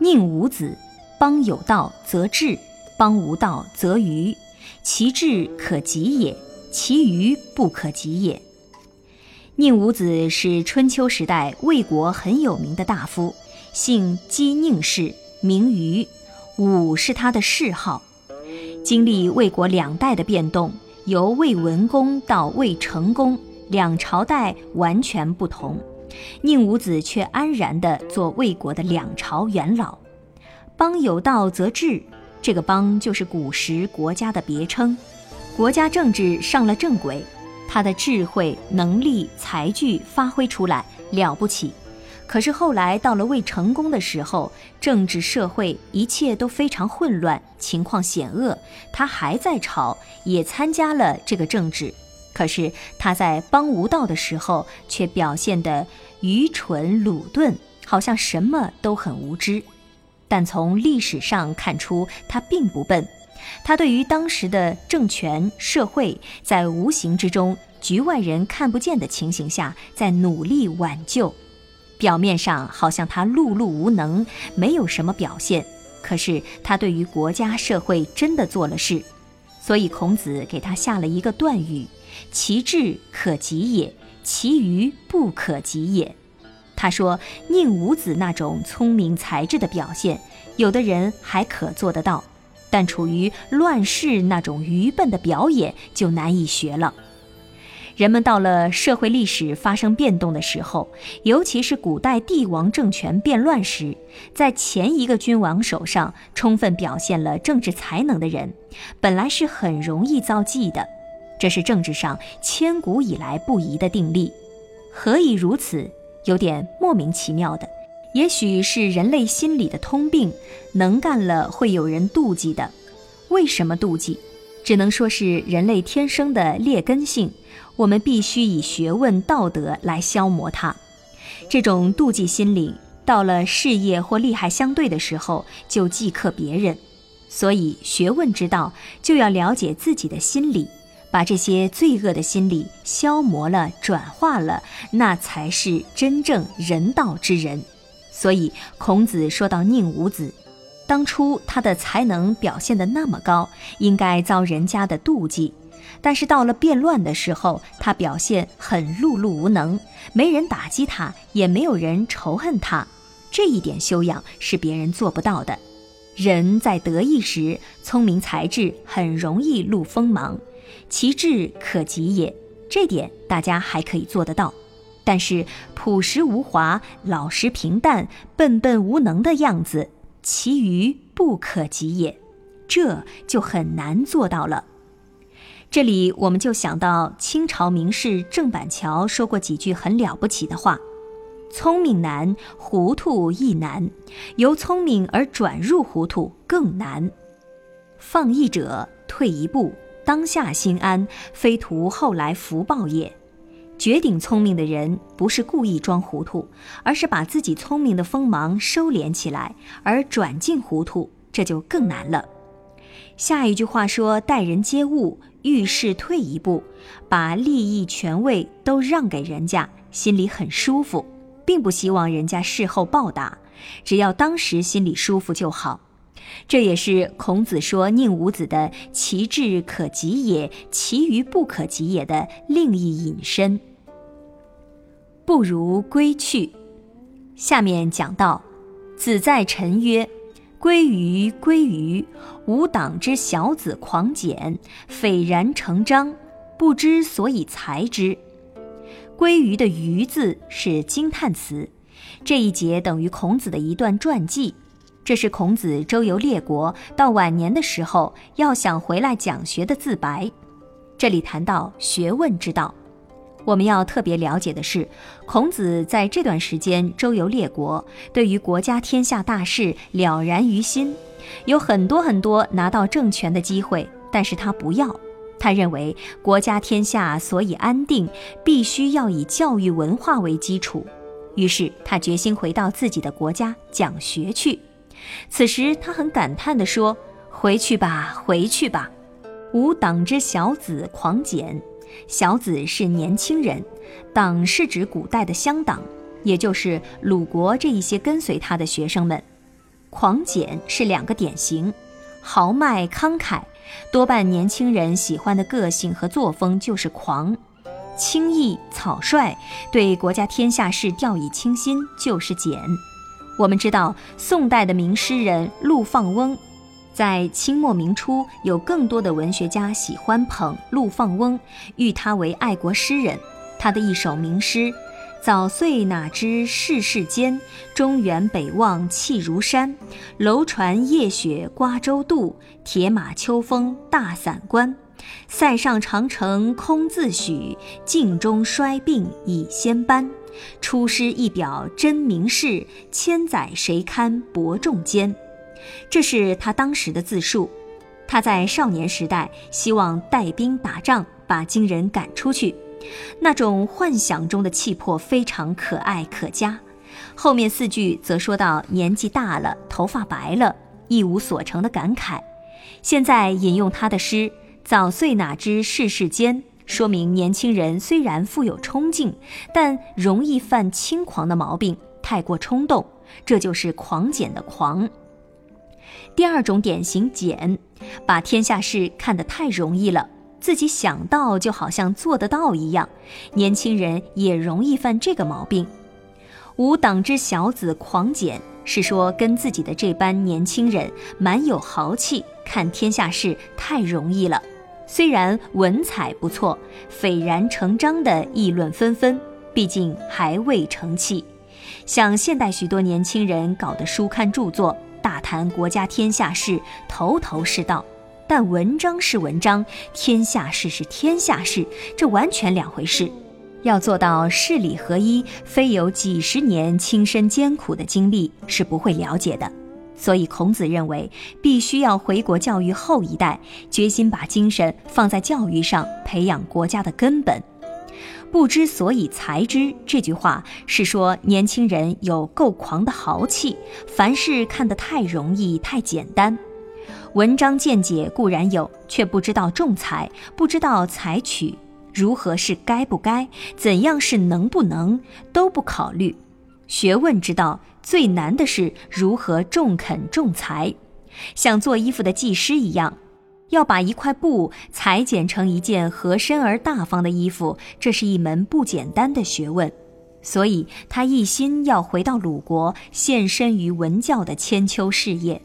宁无子，邦有道则治，邦无道则愚。其治可及也，其愚不可及也。”宁武子是春秋时代魏国很有名的大夫，姓姬宁氏，名虞，武是他的谥号。经历魏国两代的变动，由魏文公到魏成公，两朝代完全不同。宁武子却安然地做魏国的两朝元老。邦有道则治，这个邦就是古时国家的别称。国家政治上了正轨，他的智慧、能力、才具发挥出来了不起。可是后来到了魏成功的时候，政治社会一切都非常混乱，情况险恶。他还在朝，也参加了这个政治。可是他在帮无道的时候，却表现得愚蠢鲁钝，好像什么都很无知。但从历史上看出，他并不笨。他对于当时的政权、社会，在无形之中、局外人看不见的情形下，在努力挽救。表面上好像他碌碌无能，没有什么表现。可是他对于国家社会真的做了事。所以孔子给他下了一个断语：“其智可及也，其愚不可及也。”他说：“宁武子那种聪明才智的表现，有的人还可做得到，但处于乱世那种愚笨的表演就难以学了。”人们到了社会历史发生变动的时候，尤其是古代帝王政权变乱时，在前一个君王手上充分表现了政治才能的人，本来是很容易遭忌的，这是政治上千古以来不移的定律。何以如此？有点莫名其妙的，也许是人类心理的通病，能干了会有人妒忌的。为什么妒忌？只能说是人类天生的劣根性。我们必须以学问、道德来消磨它。这种妒忌心理，到了事业或利害相对的时候，就忌克别人。所以，学问之道就要了解自己的心理，把这些罪恶的心理消磨了、转化了，那才是真正人道之人。所以，孔子说到宁武子，当初他的才能表现得那么高，应该遭人家的妒忌。但是到了变乱的时候，他表现很碌碌无能，没人打击他，也没有人仇恨他。这一点修养是别人做不到的。人在得意时，聪明才智很容易露锋芒，其志可及也。这点大家还可以做得到。但是朴实无华、老实平淡、笨笨无能的样子，其余不可及也。这就很难做到了。这里我们就想到清朝名士郑板桥说过几句很了不起的话：“聪明难，糊涂亦难；由聪明而转入糊涂更难。放逸者退一步，当下心安，非图后来福报也。绝顶聪明的人不是故意装糊涂，而是把自己聪明的锋芒收敛起来，而转进糊涂，这就更难了。”下一句话说：“待人接物。”遇事退一步，把利益、权位都让给人家，心里很舒服，并不希望人家事后报答，只要当时心里舒服就好。这也是孔子说宁武子的“其志可及也，其余不可及也”的另一引申。不如归去。下面讲到，子在臣曰。归于归于，吾党之小子狂简，斐然成章，不知所以裁之。归于的“于”字是惊叹词，这一节等于孔子的一段传记。这是孔子周游列国到晚年的时候，要想回来讲学的自白。这里谈到学问之道，我们要特别了解的是，孔子在这段时间周游列国，对于国家天下大事了然于心，有很多很多拿到政权的机会，但是他不要。他认为国家天下所以安定，必须要以教育文化为基础。于是他决心回到自己的国家讲学去。此时他很感叹地说：“回去吧，回去吧。”吾党之小子狂简，小子是年轻人，党是指古代的乡党，也就是鲁国这一些跟随他的学生们。狂简是两个典型，豪迈慷慨。多半年轻人喜欢的个性和作风就是狂，轻易草率，对国家天下事掉以轻心就是简。我们知道，宋代的名诗人陆放翁，在清末明初有更多的文学家喜欢捧陆放翁，誉他为爱国诗人。他的一首名诗。早岁哪知世事艰，中原北望气如山。楼船夜雪瓜洲渡，铁马秋风大散关。塞上长城空自许，镜中衰鬓已先斑。出师一表真名士，千载谁堪伯仲间？这是他当时的自述。他在少年时代希望带兵打仗，把金人赶出去。那种幻想中的气魄非常可爱可嘉。后面四句则说到年纪大了，头发白了，一无所成的感慨。现在引用他的诗：“早岁哪知世事艰”，说明年轻人虽然富有冲劲，但容易犯轻狂的毛病，太过冲动，这就是狂简的狂。第二种典型简，把天下事看得太容易了。自己想到就好像做得到一样，年轻人也容易犯这个毛病。吾党之小子狂简，是说跟自己的这班年轻人蛮有豪气，看天下事太容易了。虽然文采不错，斐然成章的议论纷纷，毕竟还未成器。像现代许多年轻人搞的书刊著作，大谈国家天下事，头头是道。但文章是文章，天下事是天下事，这完全两回事。要做到事理合一，非有几十年亲身艰苦的经历是不会了解的。所以孔子认为，必须要回国教育后一代，决心把精神放在教育上，培养国家的根本。不知所以才知这句话是说，年轻人有够狂的豪气，凡事看得太容易、太简单。文章见解固然有，却不知道仲裁，不知道采取如何是该不该，怎样是能不能，都不考虑。学问之道最难的是如何重肯重裁，像做衣服的技师一样，要把一块布裁剪成一件合身而大方的衣服，这是一门不简单的学问。所以他一心要回到鲁国，献身于文教的千秋事业。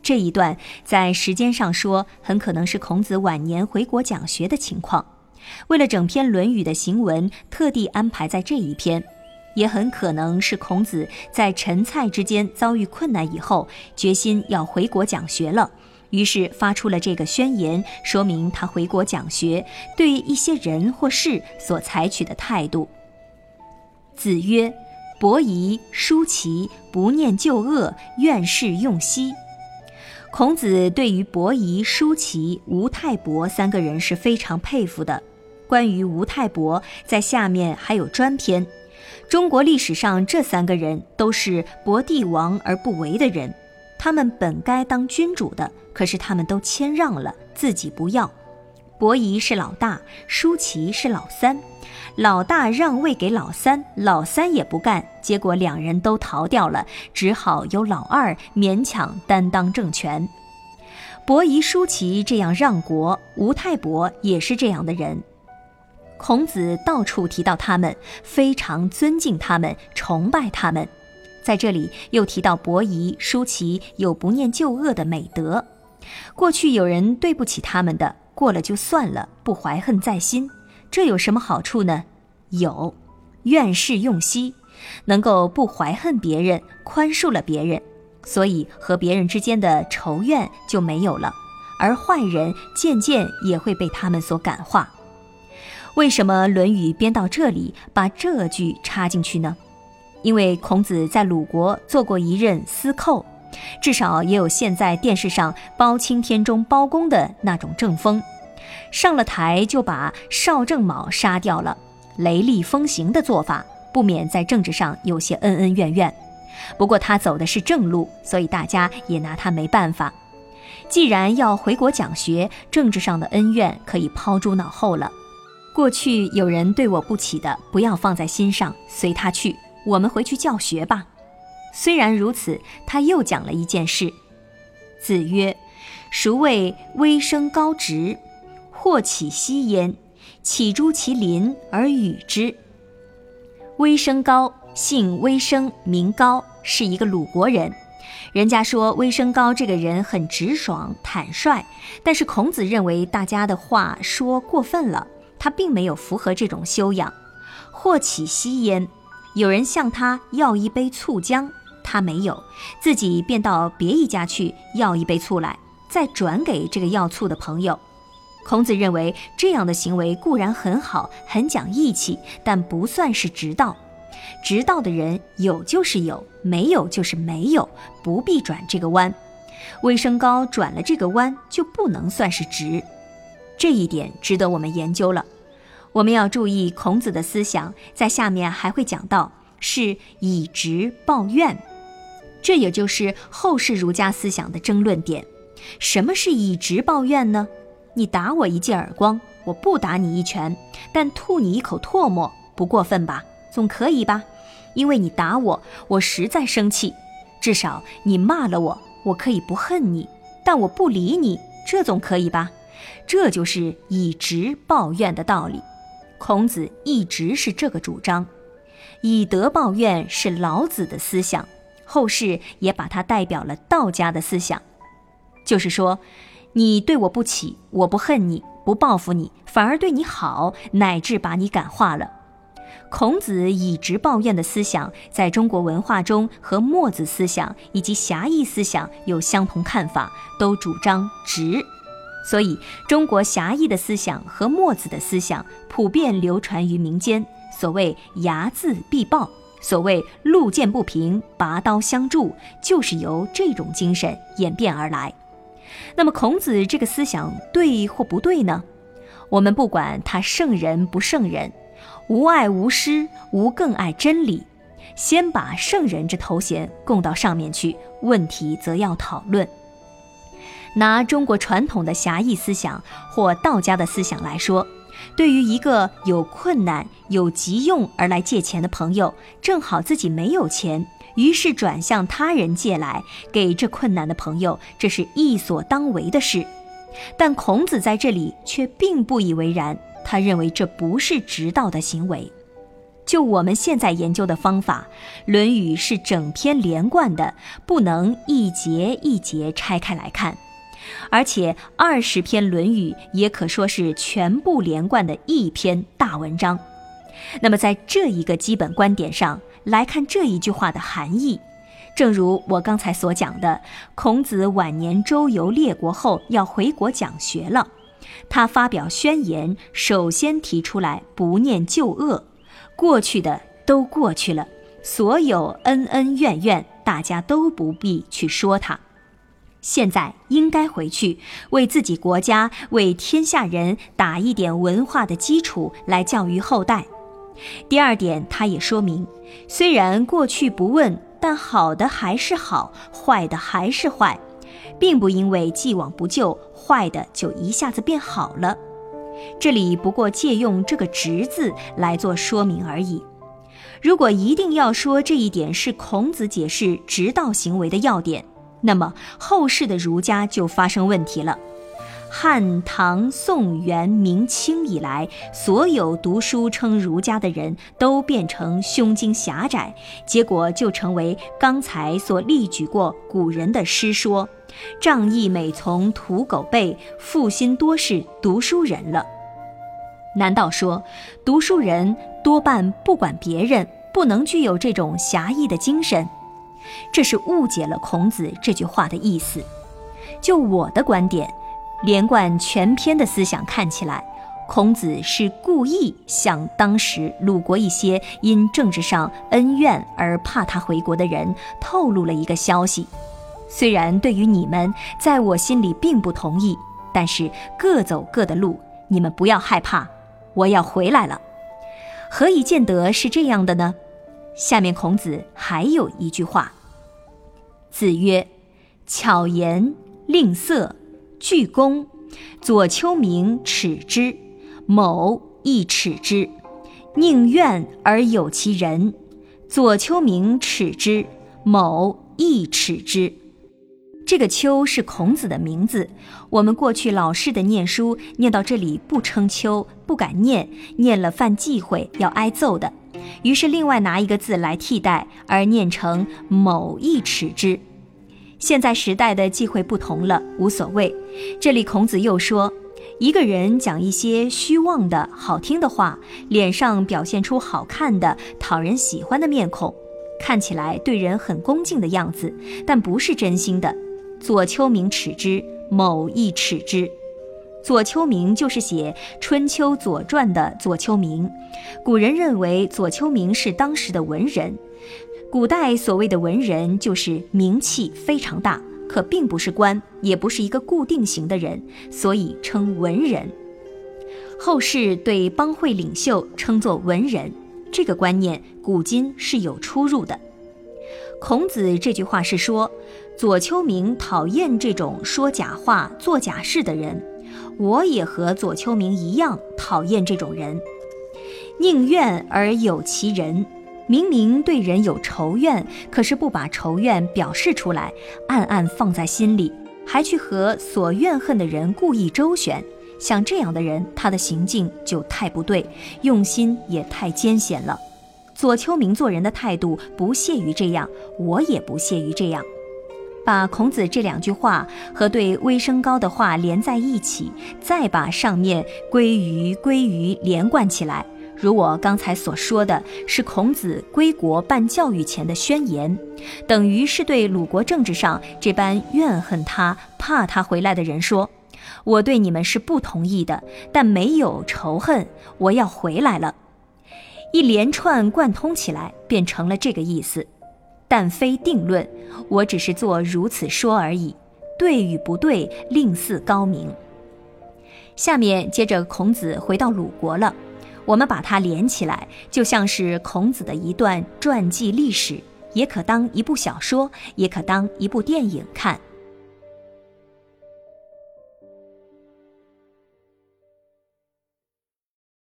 这一段在时间上说，很可能是孔子晚年回国讲学的情况。为了整篇《论语》的行文，特地安排在这一篇，也很可能是孔子在陈蔡之间遭遇困难以后，决心要回国讲学了，于是发出了这个宣言，说明他回国讲学对一些人或事所采取的态度。子曰：“伯夷、叔齐不念旧恶，愿事用兮。”孔子对于伯夷、叔齐、吴太伯三个人是非常佩服的。关于吴太伯，在下面还有专篇。中国历史上这三个人都是博帝王而不为的人，他们本该当君主的，可是他们都谦让了，自己不要。伯夷是老大，叔齐是老三。老大让位给老三，老三也不干，结果两人都逃掉了，只好由老二勉强担当政权。伯夷、叔齐这样让国，吴太伯也是这样的人。孔子到处提到他们，非常尊敬他们，崇拜他们。在这里又提到伯夷、叔齐有不念旧恶的美德，过去有人对不起他们的，过了就算了，不怀恨在心。这有什么好处呢？有，愿事用息，能够不怀恨别人，宽恕了别人，所以和别人之间的仇怨就没有了，而坏人渐渐也会被他们所感化。为什么《论语》编到这里把这句插进去呢？因为孔子在鲁国做过一任司寇，至少也有现在电视上包青天中包公的那种正风，上了台就把邵正卯杀掉了，雷厉风行的做法，不免在政治上有些恩恩怨怨。不过他走的是正路，所以大家也拿他没办法。既然要回国讲学，政治上的恩怨可以抛诸脑后了。过去有人对我不起的，不要放在心上，随他去。我们回去教学吧。虽然如此，他又讲了一件事。子曰：“孰谓微生高直？或起息焉，岂诸其邻而与之？”微生高，姓微生，名高，是一个鲁国人。人家说微生高这个人很直爽坦率，但是孔子认为大家的话说过分了，他并没有符合这种修养。或起吸烟。有人向他要一杯醋浆，他没有，自己便到别一家去要一杯醋来，再转给这个要醋的朋友。孔子认为这样的行为固然很好，很讲义气，但不算是直道。直道的人有就是有，没有就是没有，不必转这个弯。微生高转了这个弯，就不能算是直。这一点值得我们研究了。我们要注意孔子的思想，在下面还会讲到，是以直报怨，这也就是后世儒家思想的争论点。什么是以直报怨呢？你打我一记耳光，我不打你一拳，但吐你一口唾沫，不过分吧？总可以吧？因为你打我，我实在生气。至少你骂了我，我可以不恨你，但我不理你，这总可以吧？这就是以直报怨的道理。孔子一直是这个主张，以德报怨是老子的思想，后世也把它代表了道家的思想。就是说，你对我不起，我不恨你，不报复你，反而对你好，乃至把你感化了。孔子以直报怨的思想，在中国文化中和墨子思想以及侠义思想有相同看法，都主张直。所以，中国侠义的思想和墨子的思想普遍流传于民间。所谓“睚眦必报”，所谓“路见不平，拔刀相助”，就是由这种精神演变而来。那么，孔子这个思想对或不对呢？我们不管他圣人不圣人，无爱无师，无更爱真理，先把圣人这头衔供到上面去，问题则要讨论。拿中国传统的侠义思想或道家的思想来说，对于一个有困难、有急用而来借钱的朋友，正好自己没有钱，于是转向他人借来给这困难的朋友，这是义所当为的事。但孔子在这里却并不以为然，他认为这不是直道的行为。就我们现在研究的方法，《论语》是整篇连贯的，不能一节一节拆开来看。而且二十篇《论语》也可说是全部连贯的一篇大文章。那么，在这一个基本观点上来看这一句话的含义，正如我刚才所讲的，孔子晚年周游列国后要回国讲学了，他发表宣言，首先提出来不念旧恶，过去的都过去了，所有恩恩怨怨，大家都不必去说他。现在应该回去，为自己国家、为天下人打一点文化的基础，来教育后代。第二点，他也说明，虽然过去不问，但好的还是好，坏的还是坏，并不因为既往不咎，坏的就一下子变好了。这里不过借用这个“直”字来做说明而已。如果一定要说这一点是孔子解释直道行为的要点。那么后世的儒家就发生问题了。汉、唐、宋、元、明清以来，所有读书称儒家的人都变成胸襟狭窄，结果就成为刚才所例举过古人的诗说：“仗义每从屠狗辈，负心多是读书人了。”难道说读书人多半不管别人，不能具有这种侠义的精神？这是误解了孔子这句话的意思。就我的观点，连贯全篇的思想看起来，孔子是故意向当时鲁国一些因政治上恩怨而怕他回国的人透露了一个消息。虽然对于你们，在我心里并不同意，但是各走各的路，你们不要害怕，我要回来了。何以见得是这样的呢？下面孔子还有一句话。子曰：“巧言令色，鞠躬，左丘明耻之。”某亦耻之，宁愿而有其人。左丘明耻之，某亦耻之。这个丘是孔子的名字。我们过去老式的念书，念到这里不称丘，不敢念，念了犯忌讳，要挨揍的。于是另外拿一个字来替代，而念成某一尺之。现在时代的忌讳不同了，无所谓。这里孔子又说。一个人讲一些虚妄的好听的话，脸上表现出好看的、讨人喜欢的面孔，看起来对人很恭敬的样子，但不是真心的。左丘明耻之，某亦耻之。左丘明就是写《春秋左传》的左丘明。古人认为左丘明是当时的文人。古代所谓的文人，就是名气非常大。可并不是官，也不是一个固定型的人，所以称文人。后世对帮会领袖称作文人，这个观念古今是有出入的。孔子这句话是说，左丘明讨厌这种说假话、做假事的人，我也和左丘明一样讨厌这种人，宁愿而有其人。明明对人有仇怨，可是不把仇怨表示出来，暗暗放在心里，还去和所怨恨的人故意周旋。像这样的人，他的行径就太不对，用心也太艰险了。左丘明做人的态度不屑于这样，我也不屑于这样。把孔子这两句话和对微生高的话连在一起，再把上面归于归于连贯起来。如我刚才所说的是孔子归国办教育前的宣言，等于是对鲁国政治上这般怨恨他、怕他回来的人说：“我对你们是不同意的，但没有仇恨，我要回来了。”一连串贯通起来，变成了这个意思。但非定论，我只是做如此说而已，对与不对，另似高明。下面接着孔子回到鲁国了。我们把它连起来，就像是孔子的一段传记历史，也可当一部小说，也可当一部电影看。